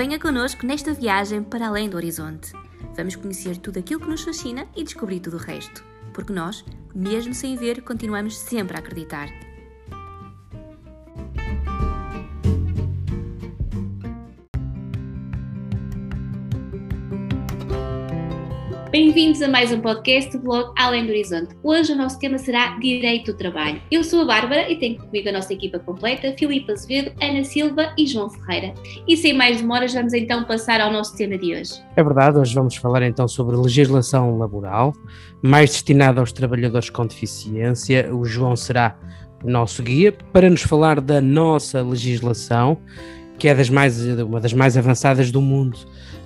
Venha connosco nesta viagem para além do horizonte. Vamos conhecer tudo aquilo que nos fascina e descobrir tudo o resto. Porque nós, mesmo sem ver, continuamos sempre a acreditar. Bem-vindos a mais um podcast do blog Além do Horizonte. Hoje o nosso tema será Direito do Trabalho. Eu sou a Bárbara e tenho comigo a nossa equipa completa, Filipe Azevedo, Ana Silva e João Ferreira. E sem mais demoras, vamos então passar ao nosso tema de hoje. É verdade, hoje vamos falar então sobre legislação laboral, mais destinada aos trabalhadores com deficiência. O João será o nosso guia para nos falar da nossa legislação, que é das mais, uma das mais avançadas do mundo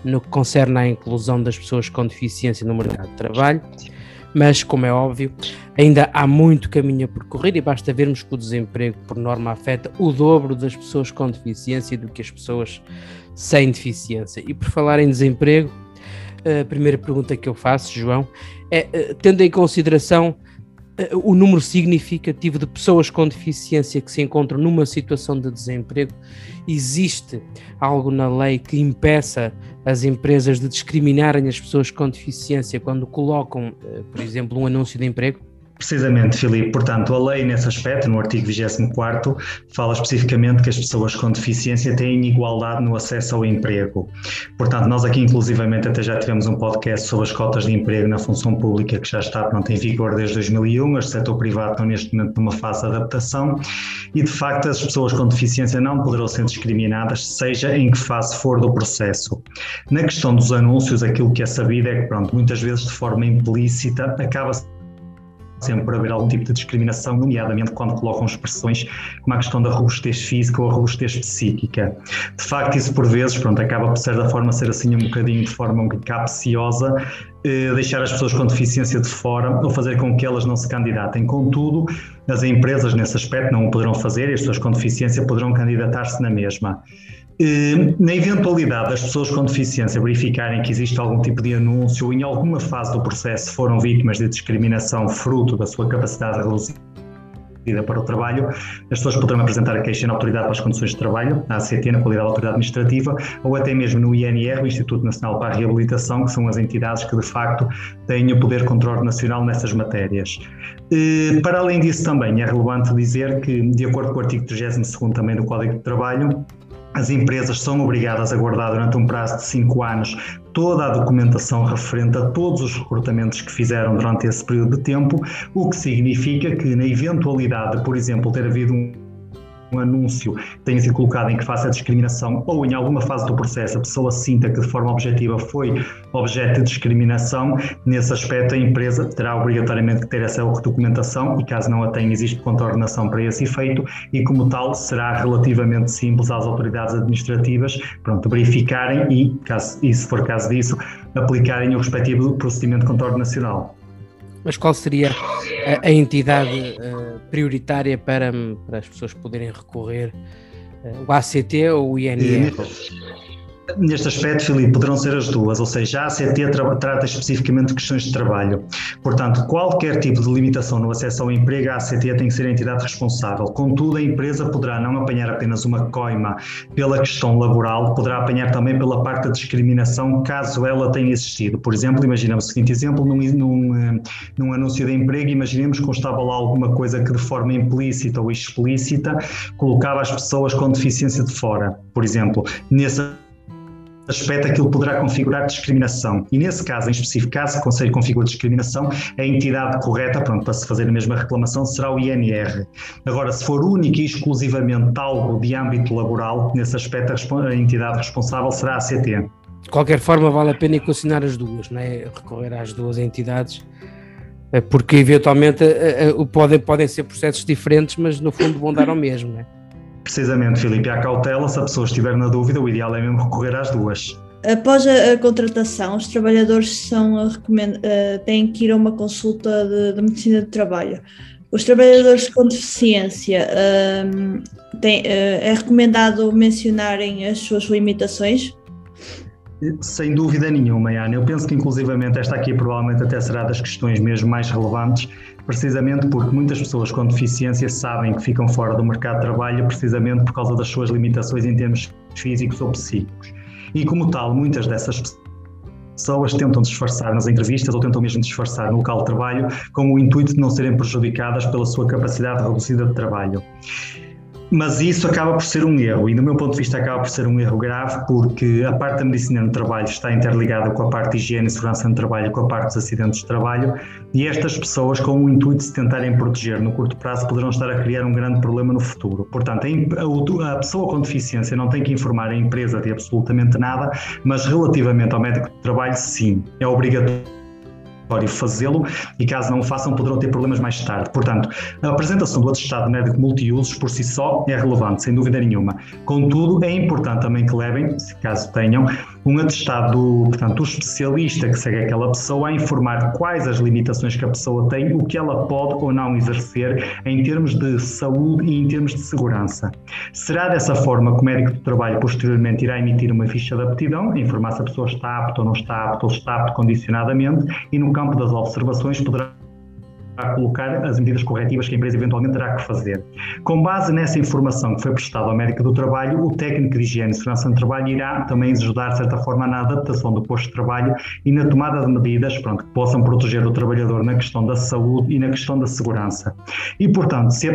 no que concerne à inclusão das pessoas com deficiência no mercado de trabalho, mas, como é óbvio, ainda há muito caminho a percorrer e basta vermos que o desemprego, por norma, afeta o dobro das pessoas com deficiência do que as pessoas sem deficiência. E por falar em desemprego, a primeira pergunta que eu faço, João, é, eh, tendo em consideração o número significativo de pessoas com deficiência que se encontram numa situação de desemprego, existe algo na lei que impeça as empresas de discriminarem as pessoas com deficiência quando colocam, eh, por exemplo, um anúncio de emprego? Precisamente, Filipe. Portanto, a lei nesse aspecto, no artigo 24, fala especificamente que as pessoas com deficiência têm igualdade no acesso ao emprego. Portanto, nós aqui, inclusivamente, até já tivemos um podcast sobre as cotas de emprego na função pública, que já está pronto, em vigor desde 2001. As do setor privado estão neste momento numa fase de adaptação e, de facto, as pessoas com deficiência não poderão ser discriminadas, seja em que fase for do processo. Na questão dos anúncios, aquilo que é sabido é que, pronto, muitas vezes de forma implícita acaba-se sempre haver algum tipo de discriminação, nomeadamente quando colocam expressões como a questão da robustez física ou a robustez psíquica. De facto, isso por vezes pronto, acaba por ser da forma ser assim um bocadinho de forma um bocadinho capciosa, eh, deixar as pessoas com deficiência de fora ou fazer com que elas não se candidatem. Contudo, as empresas nesse aspecto não o poderão fazer e as pessoas com deficiência poderão candidatar-se na mesma. Na eventualidade das pessoas com deficiência verificarem que existe algum tipo de anúncio ou em alguma fase do processo foram vítimas de discriminação fruto da sua capacidade reduzida para o trabalho, as pessoas poderão apresentar a queixa na Autoridade para as Condições de Trabalho, na ACT, na qualidade de autoridade administrativa, ou até mesmo no INR, o Instituto Nacional para a Reabilitação, que são as entidades que de facto têm o poder controle nacional nessas matérias. Para além disso, também é relevante dizer que, de acordo com o artigo 32 também do Código de Trabalho, as empresas são obrigadas a guardar durante um prazo de cinco anos toda a documentação referente a todos os recrutamentos que fizeram durante esse período de tempo, o que significa que, na eventualidade, por exemplo, ter havido um um anúncio tenha sido colocado em que faça discriminação ou em alguma fase do processo a pessoa sinta que de forma objetiva foi objeto de discriminação, nesse aspecto a empresa terá obrigatoriamente que ter essa documentação e caso não a tenha existe contornação para esse efeito e como tal será relativamente simples às autoridades administrativas pronto, verificarem e, caso, se for caso disso, aplicarem o respectivo procedimento de contorno nacional. Mas qual seria a, a entidade uh, prioritária para, para as pessoas poderem recorrer? Uh, o ACT ou o INR? Neste aspecto, Filipe, poderão ser as duas, ou seja, a ACT tra trata especificamente de questões de trabalho. Portanto, qualquer tipo de limitação no acesso ao emprego, a ACT tem que ser a entidade responsável. Contudo, a empresa poderá não apanhar apenas uma coima pela questão laboral, poderá apanhar também pela parte da discriminação, caso ela tenha existido. Por exemplo, imaginemos o seguinte exemplo, num, num, eh, num anúncio de emprego, imaginemos que constava lá alguma coisa que de forma implícita ou explícita colocava as pessoas com deficiência de fora. Por exemplo, nesse aspecto aquilo poderá configurar discriminação. E nesse caso, em específico, caso o Conselho configure discriminação, a entidade correta, pronto, para se fazer a mesma reclamação, será o INR. Agora, se for único e exclusivamente algo de âmbito laboral, nesse aspecto a entidade responsável será a ACT. De qualquer forma, vale a pena equacionar as duas, não é? recorrer às duas entidades, eh, porque eventualmente eh, eh, podem, podem ser processos diferentes, mas no fundo vão dar ao mesmo, não é? Precisamente, Filipe, à cautela, se a pessoa estiver na dúvida, o ideal é mesmo recorrer às duas. Após a, a contratação, os trabalhadores são uh, têm que ir a uma consulta de, de, medicina de trabalho. Os trabalhadores com deficiência uh, é recomendado mencionarem as suas limitações? Sem dúvida nenhuma, Ana. Eu penso que inclusivamente esta aqui provavelmente até será das questões mesmo mais relevantes precisamente porque muitas pessoas com deficiência sabem que ficam fora do mercado de trabalho precisamente por causa das suas limitações em termos físicos ou psíquicos. E como tal, muitas dessas pessoas tentam disfarçar nas entrevistas ou tentam mesmo disfarçar no local de trabalho com o intuito de não serem prejudicadas pela sua capacidade reduzida de trabalho. Mas isso acaba por ser um erro, e do meu ponto de vista acaba por ser um erro grave, porque a parte da medicina no trabalho está interligada com a parte de higiene e segurança no trabalho, com a parte dos acidentes de trabalho, e estas pessoas, com o intuito de se tentarem proteger no curto prazo, poderão estar a criar um grande problema no futuro. Portanto, a pessoa com deficiência não tem que informar a empresa de absolutamente nada, mas relativamente ao médico de trabalho, sim, é obrigatório fazê-lo e caso não o façam poderão ter problemas mais tarde. Portanto, a apresentação do atestado médico multiusos por si só é relevante, sem dúvida nenhuma. Contudo, é importante também que levem, se caso tenham, um atestado do, portanto, do especialista que segue aquela pessoa a informar quais as limitações que a pessoa tem, o que ela pode ou não exercer em termos de saúde e em termos de segurança. Será dessa forma que o médico do trabalho posteriormente irá emitir uma ficha de aptidão, informar se a pessoa está apta ou não está apta ou está apta condicionadamente e no campo das observações poderá a colocar as medidas corretivas que a empresa eventualmente terá que fazer. Com base nessa informação que foi prestada ao médico do trabalho, o técnico de higiene e segurança no trabalho irá também ajudar, de certa forma, na adaptação do posto de trabalho e na tomada de medidas pronto, que possam proteger o trabalhador na questão da saúde e na questão da segurança. E, portanto, se a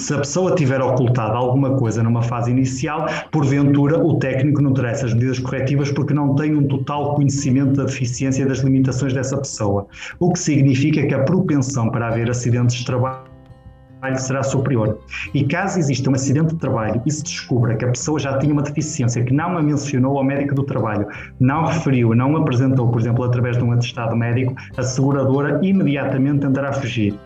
se a pessoa tiver ocultado alguma coisa numa fase inicial, porventura o técnico não terá essas medidas corretivas porque não tem um total conhecimento da deficiência e das limitações dessa pessoa. O que significa que a propensão para haver acidentes de trabalho será superior. E caso exista um acidente de trabalho e se descubra que a pessoa já tinha uma deficiência que não a mencionou ao médico do trabalho, não referiu, não apresentou, por exemplo, através de um atestado médico, a seguradora imediatamente tentará fugir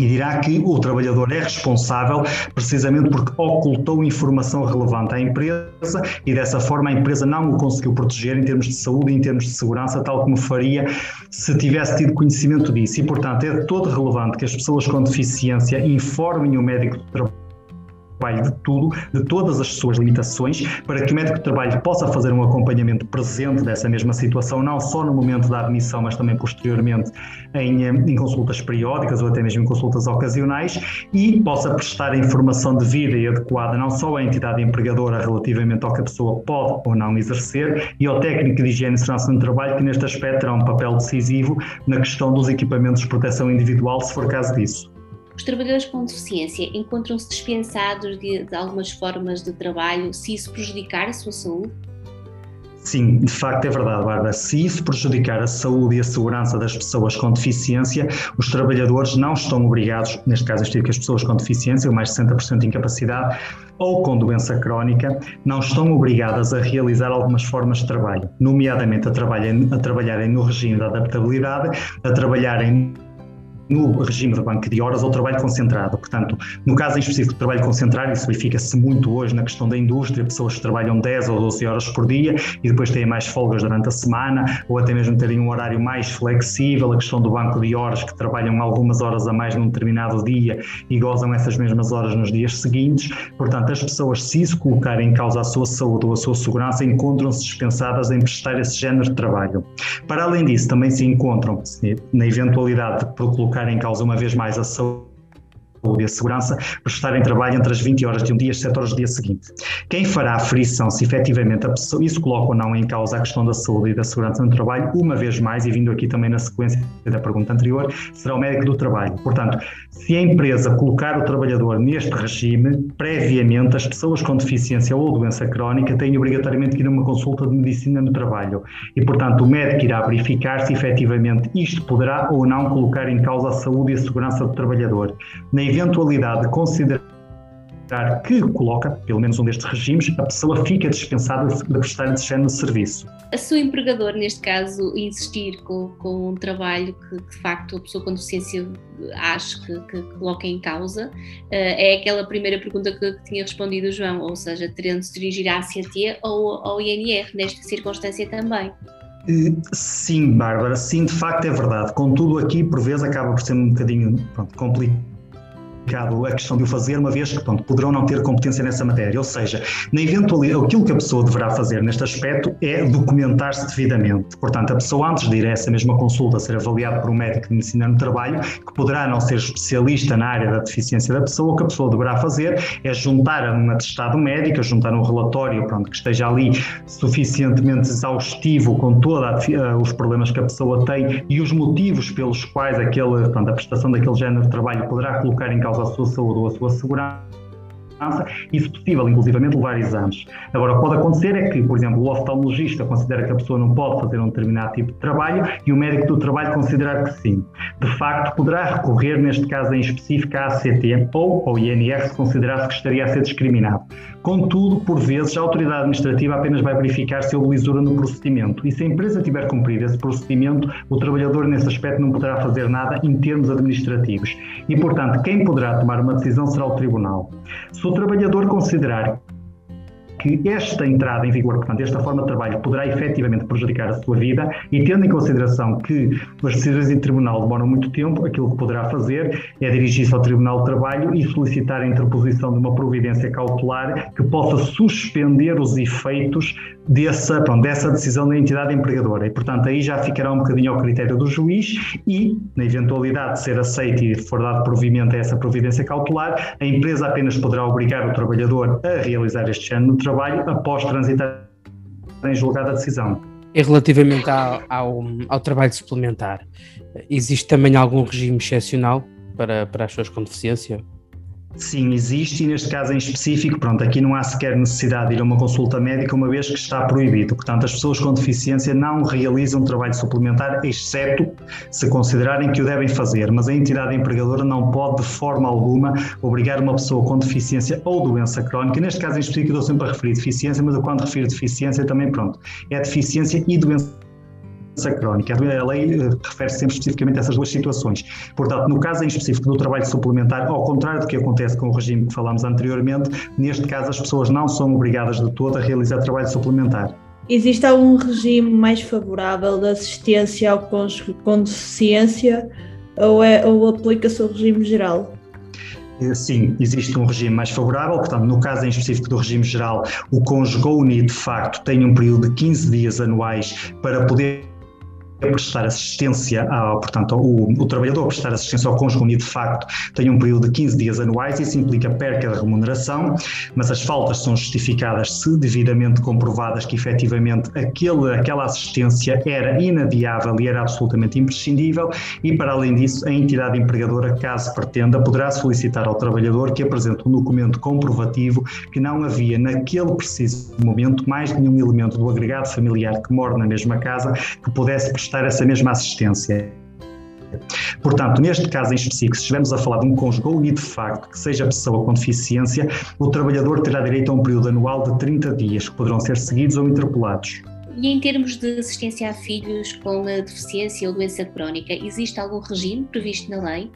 e dirá que o trabalhador é responsável precisamente porque ocultou informação relevante à empresa e dessa forma a empresa não o conseguiu proteger em termos de saúde e em termos de segurança, tal como faria se tivesse tido conhecimento disso. E, portanto, é todo relevante que as pessoas com deficiência informem o médico de trabalho trabalho de tudo, de todas as suas limitações, para que o médico de trabalho possa fazer um acompanhamento presente dessa mesma situação, não só no momento da admissão, mas também posteriormente em, em consultas periódicas ou até mesmo em consultas ocasionais e possa prestar a informação devida e adequada não só à entidade empregadora relativamente ao que a pessoa pode ou não exercer e ao técnico de higiene e segurança no trabalho, que neste aspecto terá um papel decisivo na questão dos equipamentos de proteção individual, se for caso disso. Os trabalhadores com deficiência encontram-se dispensados de, de algumas formas de trabalho se isso prejudicar a sua saúde? Sim, de facto é verdade, Bárbara. Se isso prejudicar a saúde e a segurança das pessoas com deficiência, os trabalhadores não estão obrigados, neste caso eu que as pessoas com deficiência, ou mais de 60% de incapacidade, ou com doença crónica, não estão obrigadas a realizar algumas formas de trabalho, nomeadamente a, trabalharem, a trabalharem no regime da adaptabilidade, a trabalharem no regime de banco de horas ou trabalho concentrado. Portanto, no caso em específico do trabalho concentrado, isso verifica-se muito hoje na questão da indústria, pessoas que trabalham 10 ou 12 horas por dia e depois têm mais folgas durante a semana, ou até mesmo terem um horário mais flexível, a questão do banco de horas, que trabalham algumas horas a mais num determinado dia e gozam essas mesmas horas nos dias seguintes. Portanto, as pessoas, se isso colocar em causa a sua saúde ou a sua segurança, encontram-se dispensadas em prestar esse género de trabalho. Para além disso, também se encontram, na eventualidade de colocar colocar em causa uma vez mais a saúde saúde e segurança por estar em trabalho entre as 20 horas de um dia e as 7 horas do dia seguinte. Quem fará a frição se efetivamente pessoa, isso coloca ou não em causa a questão da saúde e da segurança no trabalho, uma vez mais, e vindo aqui também na sequência da pergunta anterior, será o médico do trabalho. Portanto, se a empresa colocar o trabalhador neste regime, previamente as pessoas com deficiência ou doença crónica têm obrigatoriamente que ir a uma consulta de medicina no trabalho. E, portanto, o médico irá verificar se efetivamente isto poderá ou não colocar em causa a saúde e a segurança do trabalhador. Na eventualidade de considerar que coloca, pelo menos um destes regimes, a pessoa fica dispensada de prestar esse género de serviço. A sua empregador, neste caso, insistir com, com um trabalho que, de facto, a pessoa com deficiência acha que, que coloca em causa, é aquela primeira pergunta que, que, tinha respondido o João, ou seja, terendo de se dirigir à ACT ou ao INR, nesta circunstância também. Sim, Bárbara, sim, de facto é verdade. Contudo, aqui por vezes acaba por ser um bocadinho pronto, complicado a questão de o fazer, uma vez que pronto, poderão não ter competência nessa matéria. Ou seja, na eventualidade, aquilo que a pessoa deverá fazer neste aspecto é documentar-se devidamente. Portanto, a pessoa, antes de ir a essa mesma consulta, ser avaliada por um médico de medicina no trabalho, que poderá não ser especialista na área da deficiência da pessoa, o que a pessoa deverá fazer é juntar um atestado médico, juntar um relatório pronto, que esteja ali suficientemente exaustivo com todos os problemas que a pessoa tem e os motivos pelos quais aquele, portanto, a prestação daquele género de trabalho poderá colocar em causa a sua saúde ou a sua segurança e, se possível, inclusivamente levar exames. Agora, pode acontecer é que, por exemplo, o oftalmologista considera que a pessoa não pode fazer um determinado tipo de trabalho e o médico do trabalho considerar que sim. De facto, poderá recorrer, neste caso em específico, à ACT ou ao INR se considerasse que estaria a ser discriminado. Contudo, por vezes, a autoridade administrativa apenas vai verificar se houve lisura no procedimento e se a empresa tiver cumprido esse procedimento, o trabalhador nesse aspecto não poderá fazer nada em termos administrativos. E, portanto, quem poderá tomar uma decisão será o tribunal. Se o trabalhador considerar que esta entrada em vigor, portanto, esta forma de trabalho poderá efetivamente prejudicar a sua vida e tendo em consideração que as decisões em tribunal demoram muito tempo, aquilo que poderá fazer é dirigir-se ao Tribunal de Trabalho e solicitar a interposição de uma providência cautelar que possa suspender os efeitos dessa, pronto, dessa decisão da entidade empregadora. E, portanto, aí já ficará um bocadinho ao critério do juiz e, na eventualidade de ser aceito e for dado provimento a essa providência cautelar, a empresa apenas poderá obrigar o trabalhador a realizar este género de trabalho após transitar em julgada a decisão. E relativamente ao, ao, ao, trabalho suplementar, existe também algum regime excepcional para, para as pessoas com deficiência? Sim, existe e neste caso em específico, pronto, aqui não há sequer necessidade de ir a uma consulta médica uma vez que está proibido. Portanto, as pessoas com deficiência não realizam trabalho suplementar, exceto se considerarem que o devem fazer, mas a entidade empregadora não pode de forma alguma obrigar uma pessoa com deficiência ou doença crónica, neste caso em específico eu estou sempre a referir deficiência, mas eu quando refiro deficiência também, pronto, é deficiência e doença doença crónica. A lei eh, refere sempre especificamente a essas duas situações. Portanto, no caso em específico do trabalho suplementar, ao contrário do que acontece com o regime que falámos anteriormente, neste caso as pessoas não são obrigadas de todo a realizar trabalho suplementar. Existe algum regime mais favorável de assistência ao cônjuge com deficiência ou, é, ou aplica-se o regime geral? Eh, sim, existe um regime mais favorável, portanto, no caso em específico do regime geral, o cônjuge unido de facto tem um período de 15 dias anuais para poder prestar assistência, ao, portanto, o, o trabalhador prestar assistência ao cônjuge unido de facto tem um período de 15 dias anuais, isso implica perca de remuneração, mas as faltas são justificadas se devidamente comprovadas que efetivamente aquele, aquela assistência era inadiável e era absolutamente imprescindível e para além disso a entidade empregadora, caso pretenda, poderá solicitar ao trabalhador que apresente um documento comprovativo que não havia naquele preciso momento mais nenhum elemento do agregado familiar que mora na mesma casa que pudesse prestar prestar essa mesma assistência. Portanto, neste caso em específico, se estivermos a falar de um cônjuge unido de facto, que seja pessoa com deficiência, o trabalhador terá direito a um período anual de 30 dias, que poderão ser seguidos ou interpolados. E em termos de assistência a filhos com deficiência ou doença crónica, existe algum regime previsto na lei?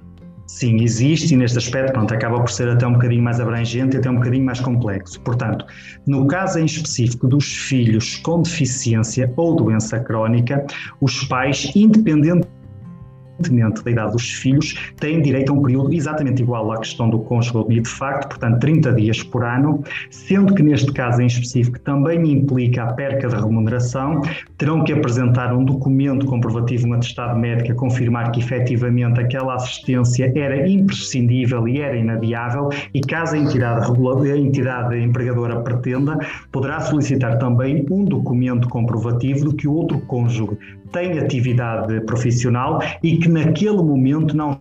Sim, existe e neste aspecto pronto, acaba por ser até um bocadinho mais abrangente e até um bocadinho mais complexo. Portanto, no caso em específico dos filhos com deficiência ou doença crónica, os pais, independente independentemente da idade dos filhos, têm direito a um período exatamente igual à questão do cônjuge de facto, portanto 30 dias por ano, sendo que neste caso em específico também implica a perca de remuneração, terão que apresentar um documento comprovativo, um atestado médico a confirmar que efetivamente aquela assistência era imprescindível e era inadiável e caso a entidade, a entidade empregadora pretenda, poderá solicitar também um documento comprovativo de que o outro cônjuge tem atividade profissional e que naquele momento não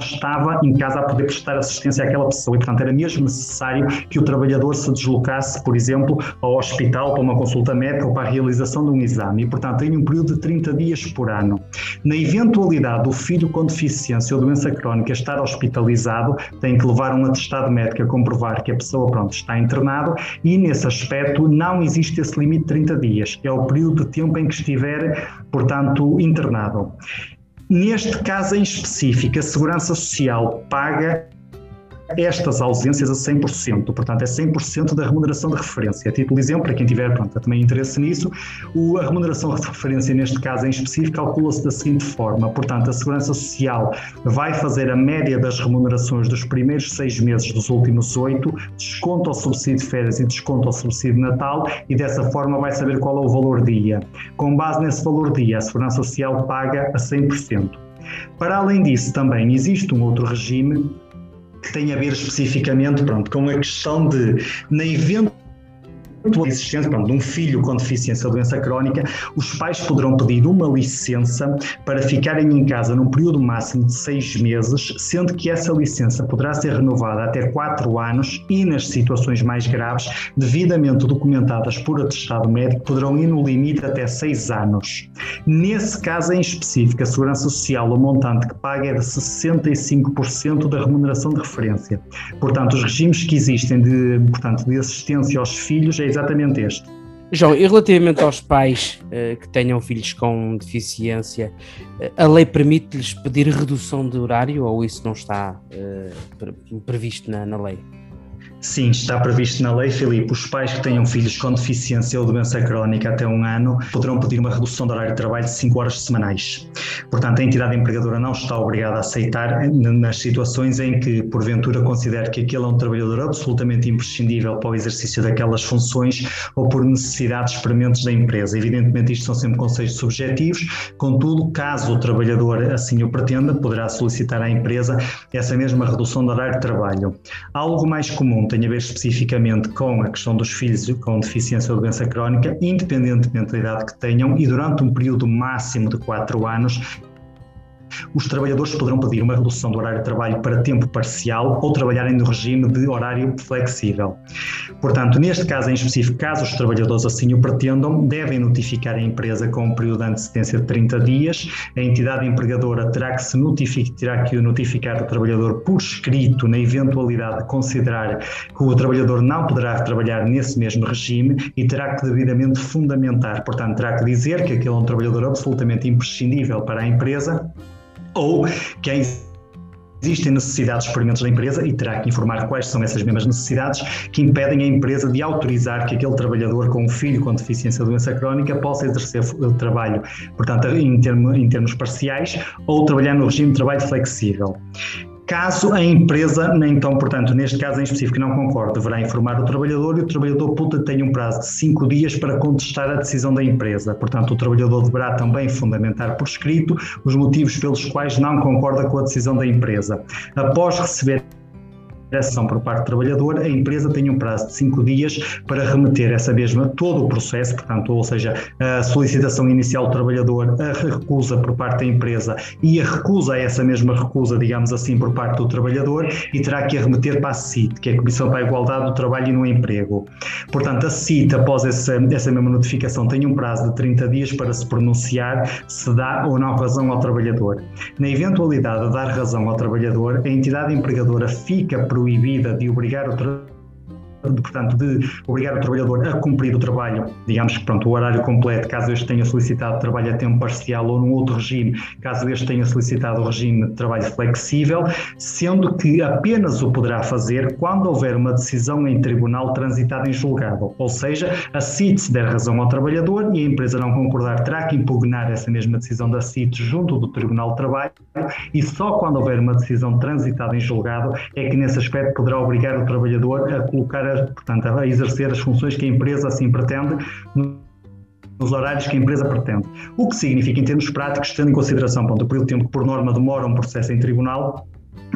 estava em casa a poder prestar assistência àquela pessoa e, portanto, era mesmo necessário que o trabalhador se deslocasse, por exemplo, ao hospital para uma consulta médica ou para a realização de um exame e, portanto, tem um período de 30 dias por ano. Na eventualidade do filho com deficiência ou doença crónica estar hospitalizado, tem que levar um atestado médico a comprovar que a pessoa, pronto, está internado e, nesse aspecto, não existe esse limite de 30 dias. É o período de tempo em que estiver, portanto, internado. Neste caso em específico, a Segurança Social paga estas ausências a 100%, portanto é 100% da remuneração de referência. A título de exemplo, para quem tiver pronto, também interesse nisso, o, a remuneração de referência neste caso em específico calcula-se da seguinte forma, portanto a Segurança Social vai fazer a média das remunerações dos primeiros seis meses dos últimos oito, desconta o subsídio de férias e desconta o subsídio de Natal e dessa forma vai saber qual é o valor dia. Com base nesse valor dia, a Segurança Social paga a 100%. Para além disso, também existe um outro regime que tem a ver especificamente pronto, com a questão de, na a existência pronto, de um filho com deficiência ou doença crónica, os pais poderão pedir uma licença para ficarem em casa num período máximo de seis meses, sendo que essa licença poderá ser renovada até quatro anos e, nas situações mais graves, devidamente documentadas por atestado médico, poderão ir no limite até seis anos. Nesse caso em específico, a Segurança Social, o montante que paga é de 65% da remuneração de referência. Portanto, os regimes que existem de, portanto, de assistência aos filhos é exatamente este. João, e relativamente aos pais uh, que tenham filhos com deficiência, uh, a lei permite-lhes pedir redução de horário ou isso não está uh, previsto na, na lei? Sim, está previsto na lei, Filipe. Os pais que tenham filhos com deficiência ou doença crónica até um ano poderão pedir uma redução do horário de trabalho de 5 horas semanais. Portanto, a entidade empregadora não está obrigada a aceitar nas situações em que, porventura, considere que aquele é um trabalhador absolutamente imprescindível para o exercício daquelas funções ou por necessidades prementes da empresa. Evidentemente, isto são sempre conceitos subjetivos, contudo, caso o trabalhador assim o pretenda, poderá solicitar à empresa essa mesma redução do horário de trabalho. Algo mais comum tem a ver especificamente com a questão dos filhos com deficiência ou doença crónica, independentemente da idade que tenham, e durante um período máximo de 4 anos, os trabalhadores poderão pedir uma redução do horário de trabalho para tempo parcial ou trabalharem no regime de horário flexível. Portanto, neste caso em específico, caso os trabalhadores assim o pretendam, devem notificar a empresa com um período de antecedência de 30 dias. A entidade empregadora terá que, se notificar, terá que notificar o trabalhador por escrito na eventualidade de considerar que o trabalhador não poderá trabalhar nesse mesmo regime e terá que devidamente fundamentar. Portanto, terá que dizer que aquele é um trabalhador absolutamente imprescindível para a empresa ou que existem necessidades experimentos da empresa e terá que informar quais são essas mesmas necessidades que impedem a empresa de autorizar que aquele trabalhador com um filho com deficiência ou doença crónica possa exercer o trabalho, portanto, em, termo, em termos parciais ou trabalhar no regime de trabalho flexível. Caso a empresa, então, portanto, neste caso em específico, não concorde, deverá informar o trabalhador e o trabalhador puta tem um prazo de cinco dias para contestar a decisão da empresa. Portanto, o trabalhador deverá também fundamentar por escrito os motivos pelos quais não concorda com a decisão da empresa. Após receber ação por parte do trabalhador, a empresa tem um prazo de cinco dias para remeter essa mesma, todo o processo, portanto, ou seja, a solicitação inicial do trabalhador, a recusa por parte da empresa e a recusa essa mesma recusa, digamos assim, por parte do trabalhador e terá que a remeter para a CIT, que é a Comissão para a Igualdade do Trabalho e no Emprego. Portanto, a CIT, após essa, essa mesma notificação, tem um prazo de 30 dias para se pronunciar se dá ou não razão ao trabalhador. Na eventualidade de dar razão ao trabalhador, a entidade empregadora fica proibida de obrigar o portanto, de obrigar o trabalhador a cumprir o trabalho, digamos que pronto, o horário completo, caso este tenha solicitado trabalho a tempo parcial ou num outro regime, caso este tenha solicitado o regime de trabalho flexível, sendo que apenas o poderá fazer quando houver uma decisão em tribunal transitada em julgado, ou seja, a CIT se der razão ao trabalhador e a empresa não concordar, terá que impugnar essa mesma decisão da CIT junto do Tribunal de Trabalho e só quando houver uma decisão transitada em julgado é que nesse aspecto poderá obrigar o trabalhador a colocar portanto, a exercer as funções que a empresa assim pretende nos horários que a empresa pretende. O que significa, em termos práticos, tendo em consideração pronto, o período de tempo que, por norma, demora um processo em tribunal,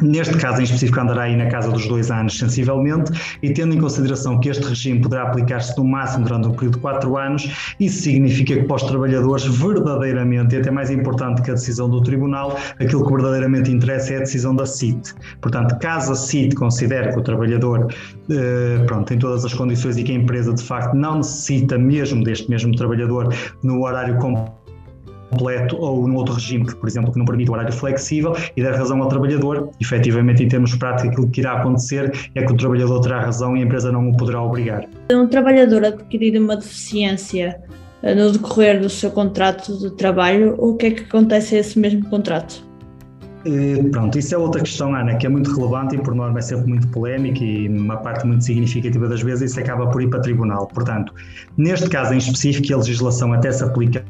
Neste caso em específico andará aí na casa dos dois anos sensivelmente e tendo em consideração que este regime poderá aplicar-se no máximo durante um período de quatro anos, isso significa que para os trabalhadores verdadeiramente, e até mais importante que a decisão do tribunal, aquilo que verdadeiramente interessa é a decisão da CIT. Portanto, caso a CIT considere que o trabalhador eh, pronto, tem todas as condições e que a empresa de facto não necessita mesmo deste mesmo trabalhador no horário completo completo ou num outro regime que, por exemplo, que não permite o horário flexível e dar razão ao trabalhador, efetivamente em termos práticos aquilo que irá acontecer é que o trabalhador terá razão e a empresa não o poderá obrigar. Um trabalhador adquirir uma deficiência eh, no decorrer do seu contrato de trabalho, o que é que acontece a esse mesmo contrato? Uh, pronto, isso é outra questão, Ana, que é muito relevante e por norma é sempre muito polémica e uma parte muito significativa das vezes isso acaba por ir para tribunal. Portanto, neste caso em específico, a legislação até se aplica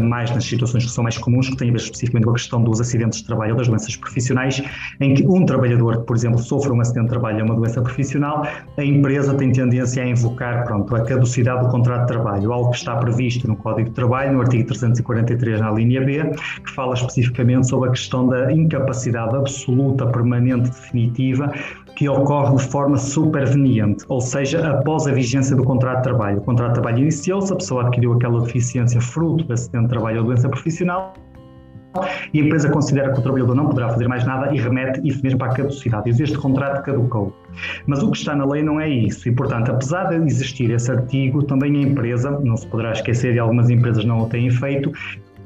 mais nas situações que são mais comuns, que têm a ver especificamente com a questão dos acidentes de trabalho ou das doenças profissionais, em que um trabalhador que, por exemplo, sofre um acidente de trabalho ou uma doença profissional, a empresa tem tendência a invocar pronto, a caducidade do contrato de trabalho, algo que está previsto no Código de Trabalho, no artigo 343, na linha B, que fala especificamente sobre a questão da incapacidade absoluta, permanente, definitiva que ocorre de forma superveniente, ou seja, após a vigência do contrato de trabalho. O contrato de trabalho iniciou-se, a pessoa adquiriu aquela deficiência fruto do acidente de trabalho ou doença profissional, e a empresa considera que o trabalhador não poderá fazer mais nada e remete isso mesmo para a caducidade. Este contrato caducou. Mas o que está na lei não é isso, e portanto, apesar de existir esse artigo, também a empresa, não se poderá esquecer, e algumas empresas não o têm feito,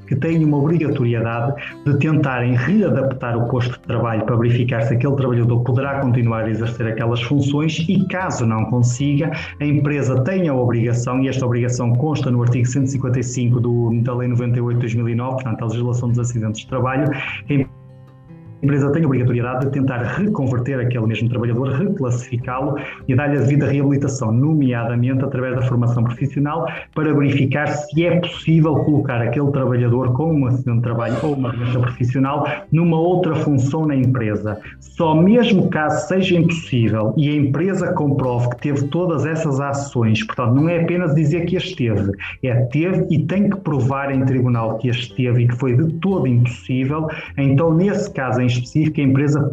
que têm uma obrigatoriedade de tentarem readaptar o posto de trabalho para verificar se aquele trabalhador poderá continuar a exercer aquelas funções e, caso não consiga, a empresa tem a obrigação, e esta obrigação consta no artigo 155 do, da Lei 98 de 2009, portanto, a legislação dos acidentes de trabalho, a empresa tem a obrigatoriedade de tentar reconverter aquele mesmo trabalhador, reclassificá-lo e dar-lhe a devida reabilitação, nomeadamente através da formação profissional, para verificar se é possível colocar aquele trabalhador com um acidente de trabalho ou uma doença profissional numa outra função na empresa. Só mesmo caso seja impossível e a empresa comprove que teve todas essas ações, portanto, não é apenas dizer que as teve, é teve e tem que provar em tribunal que as teve e que foi de todo impossível, então, nesse caso, em específica, a empresa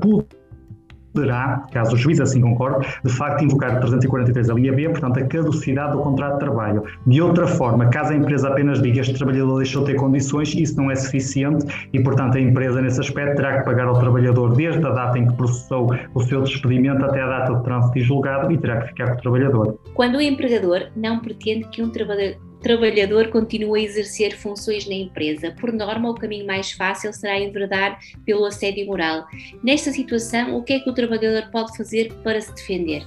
poderá, caso o juiz assim concorde, de facto invocar o 343 a linha B, portanto, a caducidade do contrato de trabalho. De outra forma, caso a empresa apenas diga que este trabalhador deixou de ter condições, isso não é suficiente e, portanto, a empresa, nesse aspecto, terá que pagar ao trabalhador desde a data em que processou o seu despedimento até a data de trânsito e julgado e terá que ficar com o trabalhador. Quando o empregador não pretende que um trabalhador trabalhador continua a exercer funções na empresa. Por norma, o caminho mais fácil será enverdar pelo assédio moral. Nesta situação, o que é que o trabalhador pode fazer para se defender?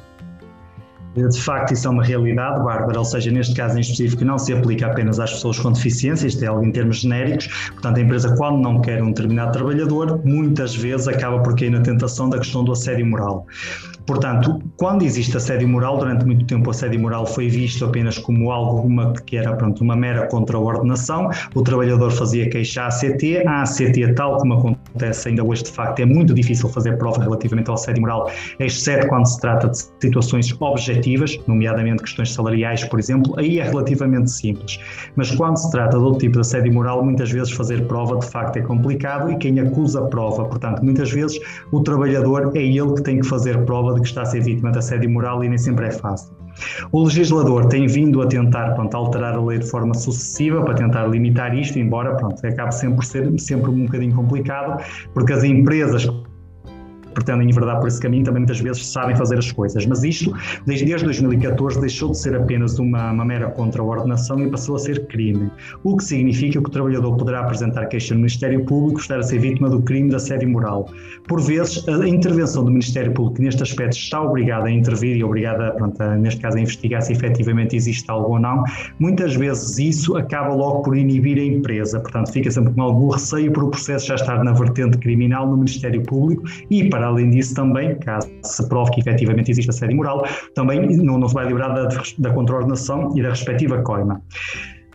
De facto, isso é uma realidade, Bárbara, ou seja, neste caso em específico não se aplica apenas às pessoas com deficiência, isto é algo em termos genéricos, portanto a empresa quando não quer um determinado trabalhador, muitas vezes acaba por cair na tentação da questão do assédio moral. Portanto, quando existe assédio moral, durante muito tempo o assédio moral foi visto apenas como algo uma, que era pronto, uma mera contraordenação, o trabalhador fazia queixa à ACT, a ACT, tal como acontece ainda hoje de facto, é muito difícil fazer prova relativamente ao assédio moral, exceto quando se trata de situações objetivas, nomeadamente questões salariais, por exemplo, aí é relativamente simples. Mas quando se trata de outro tipo de assédio moral, muitas vezes fazer prova de facto é complicado e quem acusa prova, portanto, muitas vezes o trabalhador é ele que tem que fazer prova de que está a ser vítima de assédio moral e nem sempre é fácil. O legislador tem vindo a tentar pronto, alterar a lei de forma sucessiva para tentar limitar isto, embora pronto, acabe sempre por ser sempre um bocadinho complicado, porque as empresas pretendem enverdar por esse caminho também muitas vezes sabem fazer as coisas. Mas isto, desde, desde 2014, deixou de ser apenas uma, uma mera contraordenação e passou a ser crime. O que significa que o trabalhador poderá apresentar queixa no Ministério Público estar a ser vítima do crime de assédio moral. Por vezes, a intervenção do Ministério Público neste aspecto está obrigada a intervir e obrigada, pronto, a, neste caso, a investigar se efetivamente existe algo ou não. Muitas vezes isso acaba logo por inibir a empresa, portanto, fica sempre com algum receio por o processo já estar na vertente criminal no Ministério Público e, para além disso, também, caso se prove que efetivamente existe assédio moral, também não, não se vai livrar da, da contraordenação e da respectiva coima.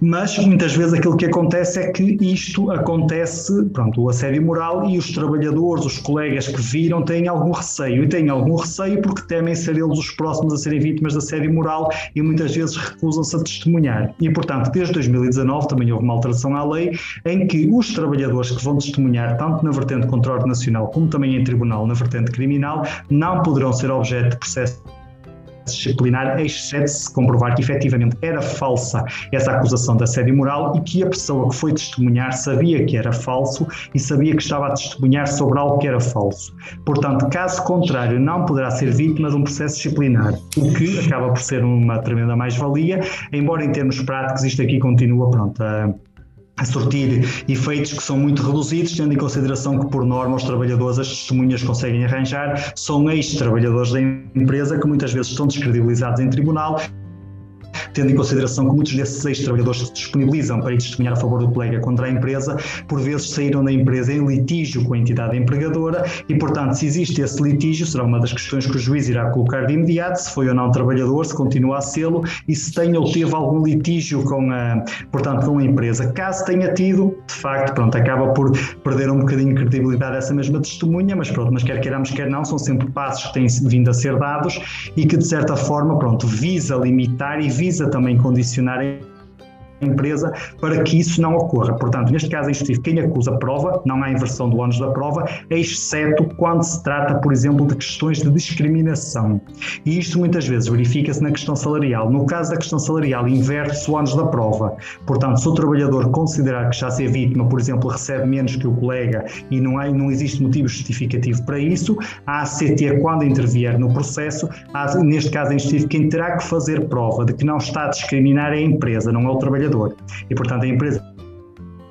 Mas muitas vezes aquilo que acontece é que isto acontece, pronto, o assédio moral e os trabalhadores, os colegas que viram têm algum receio e têm algum receio porque temem ser eles os próximos a serem vítimas de assédio moral e muitas vezes recusam-se a testemunhar. E portanto, desde 2019 também houve uma alteração à lei em que os trabalhadores que vão testemunhar tanto na vertente controle nacional como também em tribunal na vertente criminal não poderão ser objeto de processo disciplinar, exceto se comprovar que efetivamente era falsa essa acusação de assédio moral e que a pessoa que foi testemunhar sabia que era falso e sabia que estava a testemunhar sobre algo que era falso. Portanto, caso contrário, não poderá ser vítima de um processo disciplinar, o que acaba por ser uma tremenda mais-valia, embora em termos práticos isto aqui continua pronto, a a sortir efeitos que são muito reduzidos, tendo em consideração que, por norma, os trabalhadores, as testemunhas conseguem arranjar, são ex-trabalhadores da empresa que muitas vezes estão descredibilizados em tribunal tendo em consideração que muitos desses ex-trabalhadores se disponibilizam para ir testemunhar a favor do colega contra a empresa, por vezes saíram da empresa em litígio com a entidade empregadora e, portanto, se existe esse litígio, será uma das questões que o juiz irá colocar de imediato, se foi ou não trabalhador, se continua a sê-lo e se tem ou teve algum litígio com a, portanto, com a empresa. Caso tenha tido, de facto, pronto, acaba por perder um bocadinho de credibilidade essa mesma testemunha, mas pronto, mas quer queiramos, quer não, são sempre passos que têm vindo a ser dados e que, de certa forma, pronto, visa limitar e visa também condicionar empresa para que isso não ocorra. Portanto, neste caso em específico, quem acusa prova, não há inversão do ônus da prova, exceto quando se trata, por exemplo, de questões de discriminação. E isto muitas vezes verifica-se na questão salarial. No caso da questão salarial, inverte-se o ônus da prova. Portanto, se o trabalhador considerar que já ser vítima, por exemplo, recebe menos que o colega e não, há, não existe motivo justificativo para isso, a ACT, quando intervier no processo, há, neste caso em específico, quem terá que fazer prova de que não está a discriminar é a empresa, não é o trabalhador E, portanto, a empresa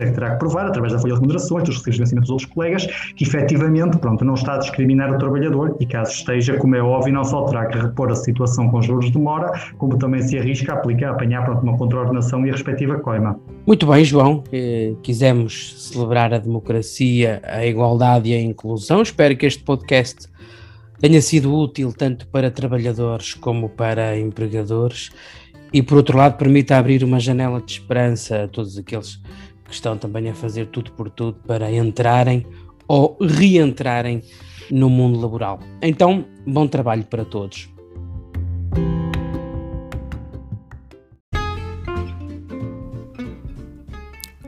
é terá que provar, através da folha de remunerações, dos recibos de dos outros colegas, que efetivamente pronto, não está a discriminar o trabalhador e, caso esteja, como é óbvio, não só terá que repor a situação com juros de mora, como também se arrisca a aplicar, a apanhar pronto, uma contraordenação e a respectiva coima. Muito bem, João. Eh, quisemos celebrar a democracia, a igualdade e a inclusão. Espero que este podcast tenha sido útil tanto para trabalhadores como para empregadores e por outro lado permite abrir uma janela de esperança a todos aqueles que estão também a fazer tudo por tudo para entrarem ou reentrarem no mundo laboral. Então, bom trabalho para todos.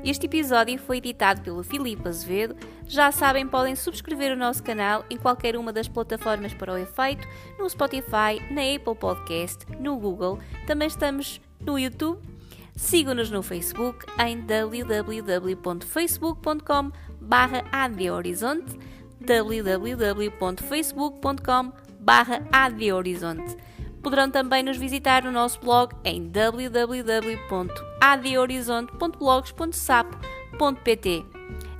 Este episódio foi editado pelo Filipe Azevedo. Já sabem, podem subscrever o nosso canal em qualquer uma das plataformas para o efeito, no Spotify, na Apple Podcast, no Google. Também estamos no YouTube. Sigam-nos no Facebook em www.facebook.com barra adhorizonte www.facebook.com barra adhorizonte Poderão também nos visitar no nosso blog em www.adhorizonte.blogs.sapo.pt.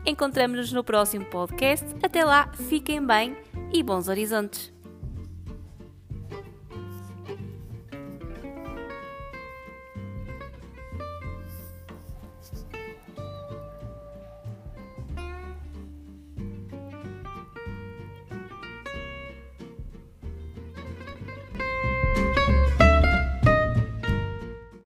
Encontramos-nos no próximo podcast. Até lá, fiquem bem e bons horizontes!